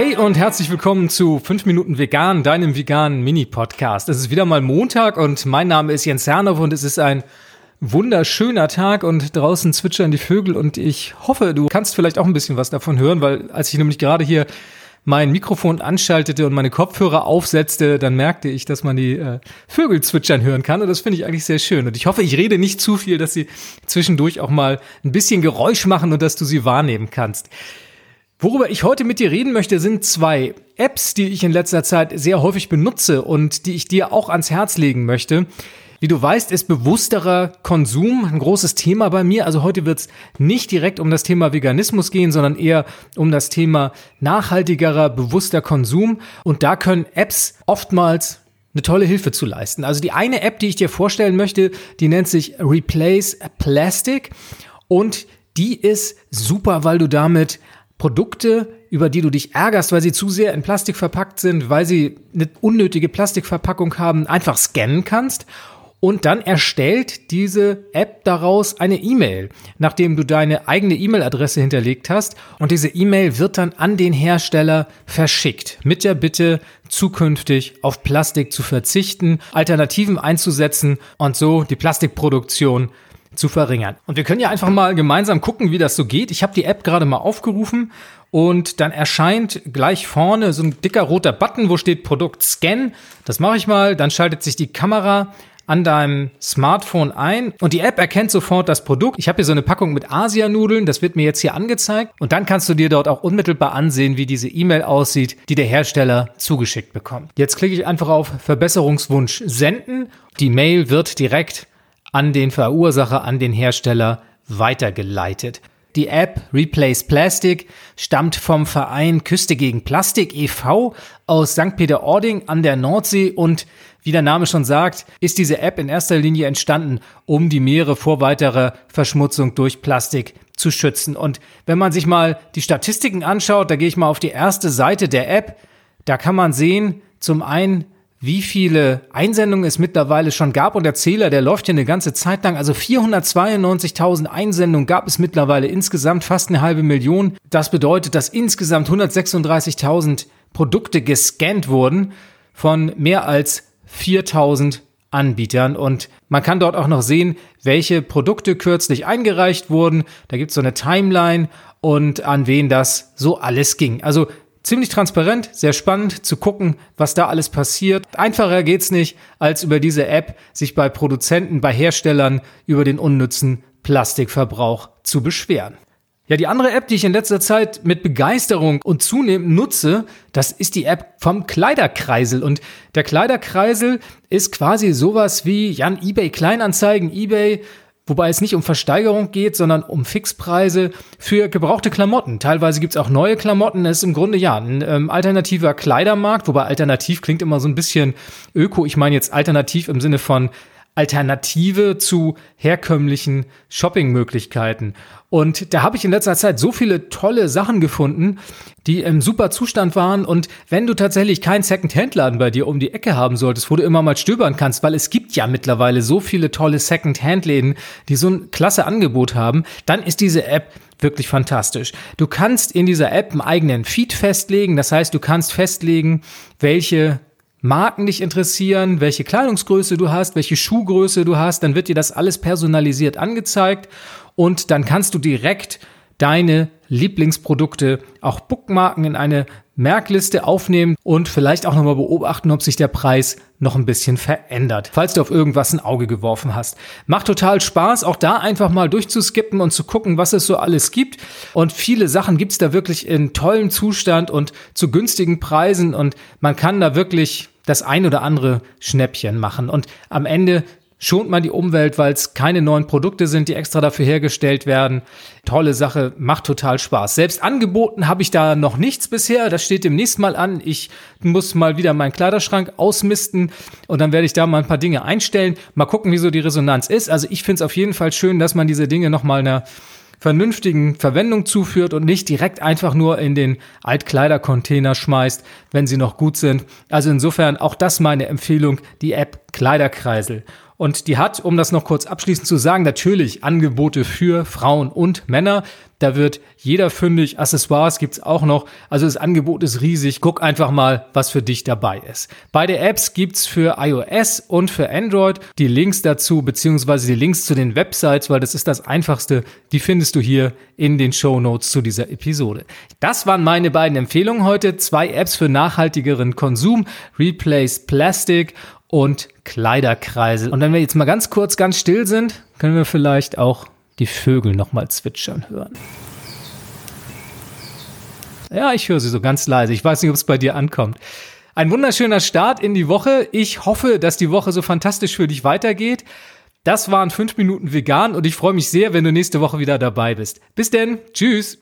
Hey und herzlich willkommen zu 5 Minuten Vegan, deinem veganen Mini-Podcast. Es ist wieder mal Montag und mein Name ist Jens Hernow und es ist ein wunderschöner Tag und draußen zwitschern die Vögel und ich hoffe, du kannst vielleicht auch ein bisschen was davon hören, weil als ich nämlich gerade hier mein Mikrofon anschaltete und meine Kopfhörer aufsetzte, dann merkte ich, dass man die äh, Vögel zwitschern hören kann und das finde ich eigentlich sehr schön. Und ich hoffe, ich rede nicht zu viel, dass sie zwischendurch auch mal ein bisschen Geräusch machen und dass du sie wahrnehmen kannst. Worüber ich heute mit dir reden möchte, sind zwei Apps, die ich in letzter Zeit sehr häufig benutze und die ich dir auch ans Herz legen möchte. Wie du weißt, ist bewussterer Konsum ein großes Thema bei mir. Also heute wird es nicht direkt um das Thema Veganismus gehen, sondern eher um das Thema nachhaltigerer, bewusster Konsum. Und da können Apps oftmals eine tolle Hilfe zu leisten. Also die eine App, die ich dir vorstellen möchte, die nennt sich Replace Plastic und die ist super, weil du damit Produkte, über die du dich ärgerst, weil sie zu sehr in Plastik verpackt sind, weil sie eine unnötige Plastikverpackung haben, einfach scannen kannst und dann erstellt diese App daraus eine E-Mail, nachdem du deine eigene E-Mail-Adresse hinterlegt hast. Und diese E-Mail wird dann an den Hersteller verschickt mit der Bitte, zukünftig auf Plastik zu verzichten, Alternativen einzusetzen und so die Plastikproduktion zu verringern. Und wir können ja einfach mal gemeinsam gucken, wie das so geht. Ich habe die App gerade mal aufgerufen und dann erscheint gleich vorne so ein dicker roter Button, wo steht Produkt Scan. Das mache ich mal. Dann schaltet sich die Kamera an deinem Smartphone ein und die App erkennt sofort das Produkt. Ich habe hier so eine Packung mit Asianudeln, das wird mir jetzt hier angezeigt und dann kannst du dir dort auch unmittelbar ansehen, wie diese E-Mail aussieht, die der Hersteller zugeschickt bekommt. Jetzt klicke ich einfach auf Verbesserungswunsch senden. Die Mail wird direkt an den Verursacher, an den Hersteller weitergeleitet. Die App Replace Plastic stammt vom Verein Küste gegen Plastik e.V. aus St. Peter-Ording an der Nordsee und wie der Name schon sagt, ist diese App in erster Linie entstanden, um die Meere vor weiterer Verschmutzung durch Plastik zu schützen. Und wenn man sich mal die Statistiken anschaut, da gehe ich mal auf die erste Seite der App, da kann man sehen, zum einen, wie viele Einsendungen es mittlerweile schon gab. Und der Zähler, der läuft ja eine ganze Zeit lang. Also 492.000 Einsendungen gab es mittlerweile insgesamt, fast eine halbe Million. Das bedeutet, dass insgesamt 136.000 Produkte gescannt wurden von mehr als 4000 Anbietern und man kann dort auch noch sehen, welche Produkte kürzlich eingereicht wurden. Da gibt es so eine Timeline und an wen das so alles ging. Also ziemlich transparent, sehr spannend zu gucken, was da alles passiert. Einfacher geht's nicht, als über diese App sich bei Produzenten, bei Herstellern über den unnützen Plastikverbrauch zu beschweren. Ja, die andere App, die ich in letzter Zeit mit Begeisterung und zunehmend nutze, das ist die App vom Kleiderkreisel. Und der Kleiderkreisel ist quasi sowas wie Jan eBay Kleinanzeigen, eBay wobei es nicht um Versteigerung geht, sondern um Fixpreise für gebrauchte Klamotten. Teilweise gibt's auch neue Klamotten. Es ist im Grunde ja ein ähm, alternativer Kleidermarkt, wobei alternativ klingt immer so ein bisschen öko. Ich meine jetzt alternativ im Sinne von Alternative zu herkömmlichen Shoppingmöglichkeiten. Und da habe ich in letzter Zeit so viele tolle Sachen gefunden, die im super Zustand waren. Und wenn du tatsächlich keinen Second-Hand-Laden bei dir um die Ecke haben solltest, wo du immer mal stöbern kannst, weil es gibt ja mittlerweile so viele tolle Second-Hand-Läden, die so ein klasse Angebot haben, dann ist diese App wirklich fantastisch. Du kannst in dieser App einen eigenen Feed festlegen. Das heißt, du kannst festlegen, welche Marken dich interessieren, welche Kleidungsgröße du hast, welche Schuhgröße du hast, dann wird dir das alles personalisiert angezeigt und dann kannst du direkt deine Lieblingsprodukte auch bookmarken in eine Merkliste aufnehmen und vielleicht auch nochmal beobachten, ob sich der Preis noch ein bisschen verändert, falls du auf irgendwas ein Auge geworfen hast. Macht total Spaß, auch da einfach mal durchzuskippen und zu gucken, was es so alles gibt. Und viele Sachen gibt's da wirklich in tollem Zustand und zu günstigen Preisen und man kann da wirklich das ein oder andere Schnäppchen machen. Und am Ende schont man die Umwelt, weil es keine neuen Produkte sind, die extra dafür hergestellt werden. Tolle Sache, macht total Spaß. Selbst angeboten habe ich da noch nichts bisher. Das steht demnächst mal an. Ich muss mal wieder meinen Kleiderschrank ausmisten und dann werde ich da mal ein paar Dinge einstellen. Mal gucken, wie so die Resonanz ist. Also ich finde es auf jeden Fall schön, dass man diese Dinge nochmal einer vernünftigen Verwendung zuführt und nicht direkt einfach nur in den Altkleidercontainer schmeißt, wenn sie noch gut sind. Also insofern auch das meine Empfehlung, die App Kleiderkreisel. Und die hat, um das noch kurz abschließend zu sagen, natürlich Angebote für Frauen und Männer. Da wird jeder fündig. Accessoires gibt's auch noch. Also das Angebot ist riesig. Guck einfach mal, was für dich dabei ist. Beide Apps gibt's für iOS und für Android. Die Links dazu, beziehungsweise die Links zu den Websites, weil das ist das Einfachste, die findest du hier in den Show Notes zu dieser Episode. Das waren meine beiden Empfehlungen heute. Zwei Apps für nachhaltigeren Konsum. Replace Plastic und Kleiderkreisel. Und wenn wir jetzt mal ganz kurz ganz still sind, können wir vielleicht auch die Vögel noch mal zwitschern hören. Ja, ich höre sie so ganz leise. Ich weiß nicht, ob es bei dir ankommt. Ein wunderschöner Start in die Woche. Ich hoffe, dass die Woche so fantastisch für dich weitergeht. Das waren fünf Minuten vegan und ich freue mich sehr, wenn du nächste Woche wieder dabei bist. Bis denn. Tschüss.